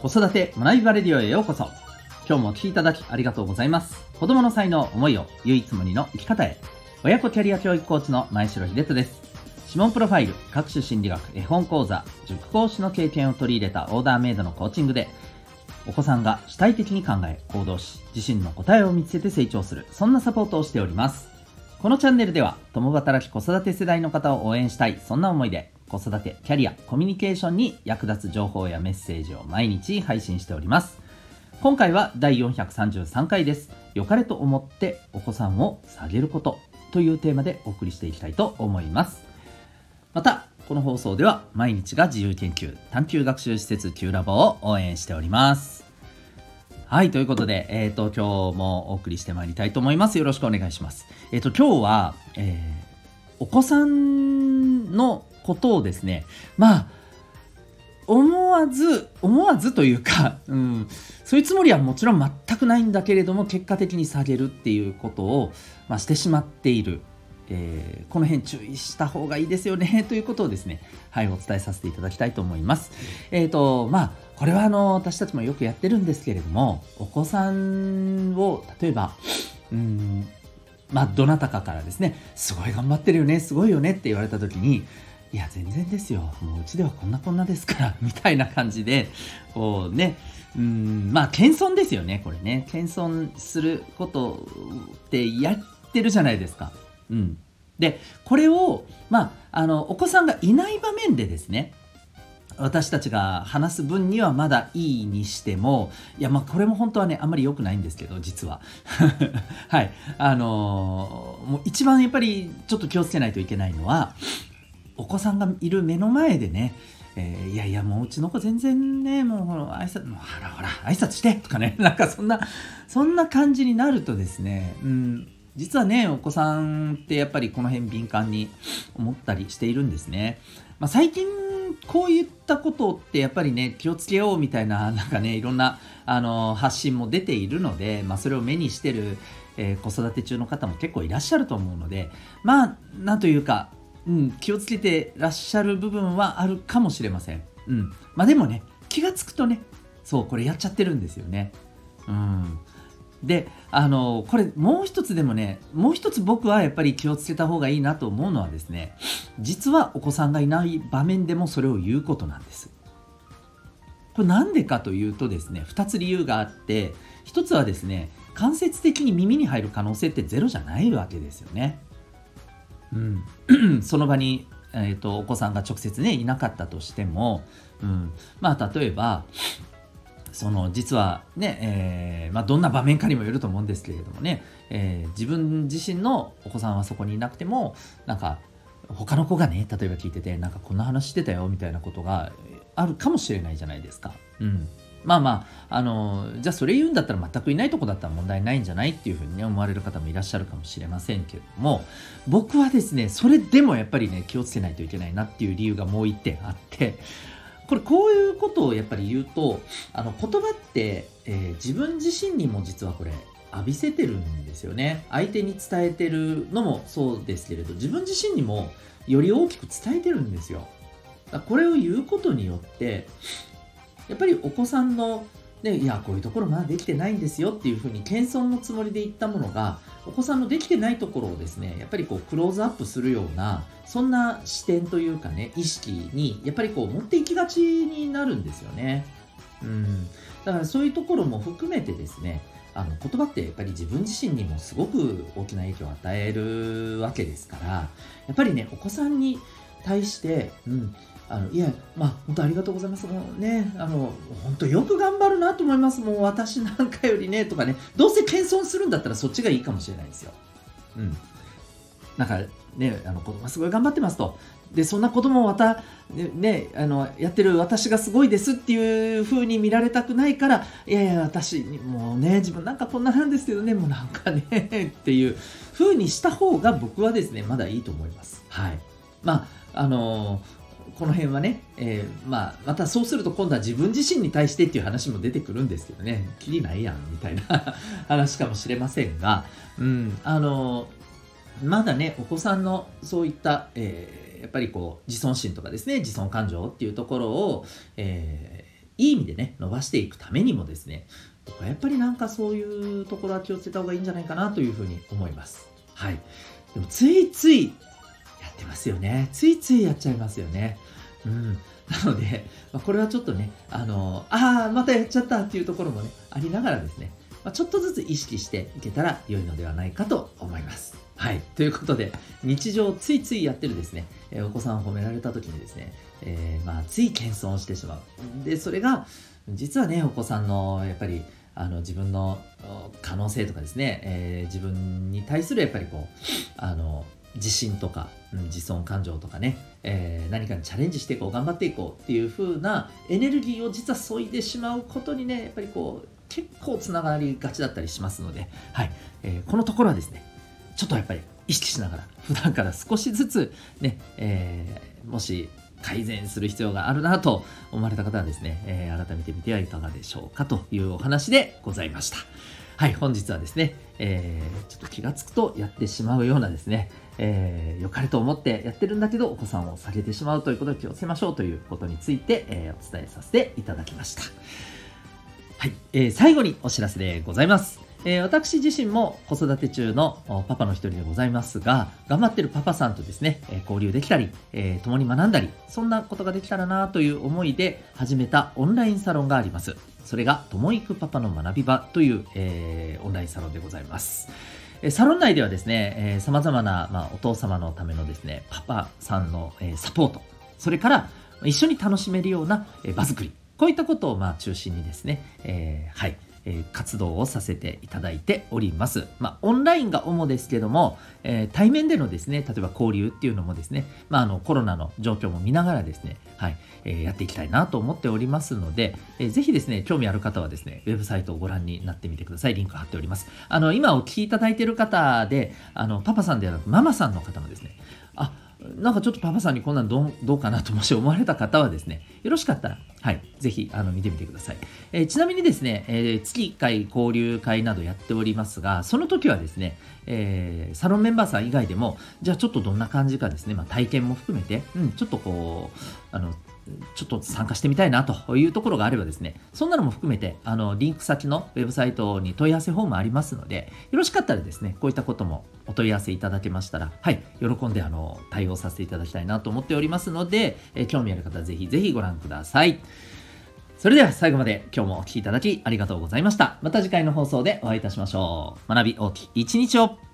子育て学びバレディオへようこそ。今日もお聴きいただきありがとうございます。子供の才能思いを唯一無二の生き方へ。親子キャリア教育コーチの前城秀人です。指紋プロファイル各種心理学絵本講座塾講師の経験を取り入れたオーダーメイドのコーチングでお子さんが主体的に考え行動し自身の答えを見つけて成長するそんなサポートをしております。このチャンネルでは共働き子育て世代の方を応援したいそんな思いで子育てキャリアコミュニケーションに役立つ情報やメッセージを毎日配信しております今回は第433回です良かれと思ってお子さんを下げることというテーマでお送りしていきたいと思いますまたこの放送では毎日が自由研究探究学習施設 Q ラボを応援しておりますはい、ということで、えっ、ー、と、今日もお送りしてまいりたいと思います。よろしくお願いします。えっ、ー、と、今日は、えー、お子さんのことをですね、まあ、思わず、思わずというか、うん、そういうつもりはもちろん全くないんだけれども、結果的に下げるっていうことを、まあ、してしまっている。えー、この辺注意した方がいいですよね ということをですね、はい、お伝えさせていただきたいと思います。えっ、ー、と、まあ、これはあの、私たちもよくやってるんですけれども、お子さんを、例えば、うん、まあ、どなたかからですね、すごい頑張ってるよね、すごいよねって言われた時に、いや、全然ですよ。もううちではこんなこんなですから、みたいな感じで、こうね、うん、まあ、謙遜ですよね、これね。謙遜することってやってるじゃないですか。うん。で、これを、まあ、あの、お子さんがいない場面でですね、私たちが話す分にはまだいいにしても、いや、まあ、これも本当はね、あんまり良くないんですけど、実は。はい。あのー、もう一番やっぱりちょっと気をつけないといけないのは、お子さんがいる目の前でね、えー、いやいや、もううちの子全然ね、もうほら、挨拶、もうほらほら、挨拶してとかね、なんかそんな、そんな感じになるとですね、うん、実はね、お子さんってやっぱりこの辺敏感に思ったりしているんですね。まあ、最近こういったことってやっぱりね気をつけようみたいな なんかねいろんなあの発信も出ているので、まあ、それを目にしてる、えー、子育て中の方も結構いらっしゃると思うのでまあなんというか、うん、気をつけてらっしゃる部分はあるかもしれません。うん、まあでもね気がつくとねそうこれやっちゃってるんですよね。うんであのこれもう一つでもねもう一つ僕はやっぱり気をつけた方がいいなと思うのはですね実はお子さんがいない場面でもそれを言うことなんですこれなんでかというとですね2つ理由があって1つはですね間接的に耳に入る可能性ってゼロじゃないわけですよねうん。その場にえーと、お子さんが直接ねいなかったとしても、うん、まあ例えばその実はね、えー、まあ、どんな場面かにもよると思うんですけれどもね、えー、自分自身のお子さんはそこにいなくてもなんか他の子がね例えば聞いててなんかこんな話してたよみたいなことがあるかもしれないじゃないですか。うん。まあまあ、あのじゃあそれ言うんだったら全くいないとこだったら問題ないんじゃないっていうふうにね思われる方もいらっしゃるかもしれませんけれども僕はですねそれでもやっぱりね気をつけないといけないなっていう理由がもう一点あってこれこういうことをやっぱり言うとあの言葉って、えー、自分自身にも実はこれ浴びせてるんですよね。相手に伝えてるのもそうですけれど自分自身にもより大きく伝えてるんですよ。これを言うことによってやっぱりお子さんのでいやこういうところまだできてないんですよっていうふうに謙遜のつもりで言ったものがお子さんのできてないところをですねやっぱりこうクローズアップするようなそんな視点というかね意識にやっぱりこう持っていきがちになるんですよね。うん、だからそういうところも含めてですねあの言葉ってやっぱり自分自身にもすごく大きな影響を与えるわけですからやっぱりねお子さんに対して、うん、あのいや、まあ、本当ありがとうございます。もうね、あの、本当よく頑張るなと思います。もう私なんかよりね、とかね、どうせ謙遜するんだったらそっちがいいかもしれないですよ。うん。なんかね、あの子供はすごい頑張ってますと。で、そんな子供をまた、ね、あの、やってる私がすごいですっていう風に見られたくないから、いやいや、私、もうね、自分なんかこんななんですけどね、もうなんかね、っていう風にした方が僕はですね、まだいいと思います。はい。まあ、あのーこの辺はね、えー、まあ、またそうすると今度は自分自身に対してっていう話も出てくるんですけどね、きりないやん、みたいな 話かもしれませんが、うん、あの、まだね、お子さんのそういった、えー、やっぱりこう、自尊心とかですね、自尊感情っていうところを、えーいい意味でね、伸ばしていくためにもですね、僕はやっぱりなんかそういうところは気をつけた方がいいんじゃないかなというふうに思います。はい。でもついついやってますよね。ついついやっちゃいますよね。うん。なので、まあ、これはちょっとね、あの、ああ、またやっちゃったっていうところもね、ありながらですね、まあ、ちょっとずつ意識していけたら良いのではないかと思います。はい。ということで、日常ついついやってるですね、えー、お子さんを褒められた時にですね、えー、まあ、つい謙遜してしまう。で、それが、実はね、お子さんの、やっぱり、あの、自分の可能性とかですね、えー、自分に対するやっぱりこう、あの、自信とか、うん、自尊感情とかね、えー、何かにチャレンジしていこう頑張っていこうっていう風なエネルギーを実は削いでしまうことにねやっぱりこう結構つながりがちだったりしますので、はいえー、このところはですねちょっとやっぱり意識しながら普段から少しずつね、えー、もし改善する必要があるなと思われた方はですね、え、改めてみてはいかがでしょうかというお話でございました。はい、本日はですね、えー、ちょっと気がつくとやってしまうようなですね、えー、良かれと思ってやってるんだけど、お子さんを下げてしまうということを気をつけましょうということについて、えー、お伝えさせていただきました。はい、えー、最後にお知らせでございます。えー、私自身も子育て中のパパの一人でございますが、頑張ってるパパさんとですね、えー、交流できたり、えー、共に学んだり、そんなことができたらなという思いで始めたオンラインサロンがあります。それが、ともいくパパの学び場という、えー、オンラインサロンでございます。サロン内ではですね、えー、様々な、まあ、お父様のためのですね、パパさんの、えー、サポート、それから一緒に楽しめるような、えー、場作り、こういったことをまあ中心にですね、えー、はい、え活動をさせていただいております。まあ、オンラインが主ですけども、え、対面でのですね、例えば交流っていうのもですね、まあ、あのコロナの状況も見ながらですね、はい、え、やっていきたいなと思っておりますので、えー、ぜひですね、興味ある方はですね、ウェブサイトをご覧になってみてください。リンク貼っております。あの、今お聞きいただいている方で、あの、パパさんではなくママさんの方もですね、あ、なんかちょっとパパさんにこんなんどうかなともし思われた方はですね、よろしかったら、はい、ぜひあの見てみてください。えー、ちなみにですね、えー、月1回交流会などやっておりますが、その時はですね、えー、サロンメンバーさん以外でも、じゃあちょっとどんな感じかですね、まあ、体験も含めて、うん、ちょっとこう、あの、ちょっと参加してみたいなというところがあればですね、そんなのも含めて、あの、リンク先のウェブサイトに問い合わせフォームありますので、よろしかったらですね、こういったこともお問い合わせいただけましたら、はい、喜んで、あの、対応させていただきたいなと思っておりますので、え興味ある方はぜひぜひご覧ください。それでは最後まで今日もお聴きいただきありがとうございました。また次回の放送でお会いいたしましょう。学び大きい一日を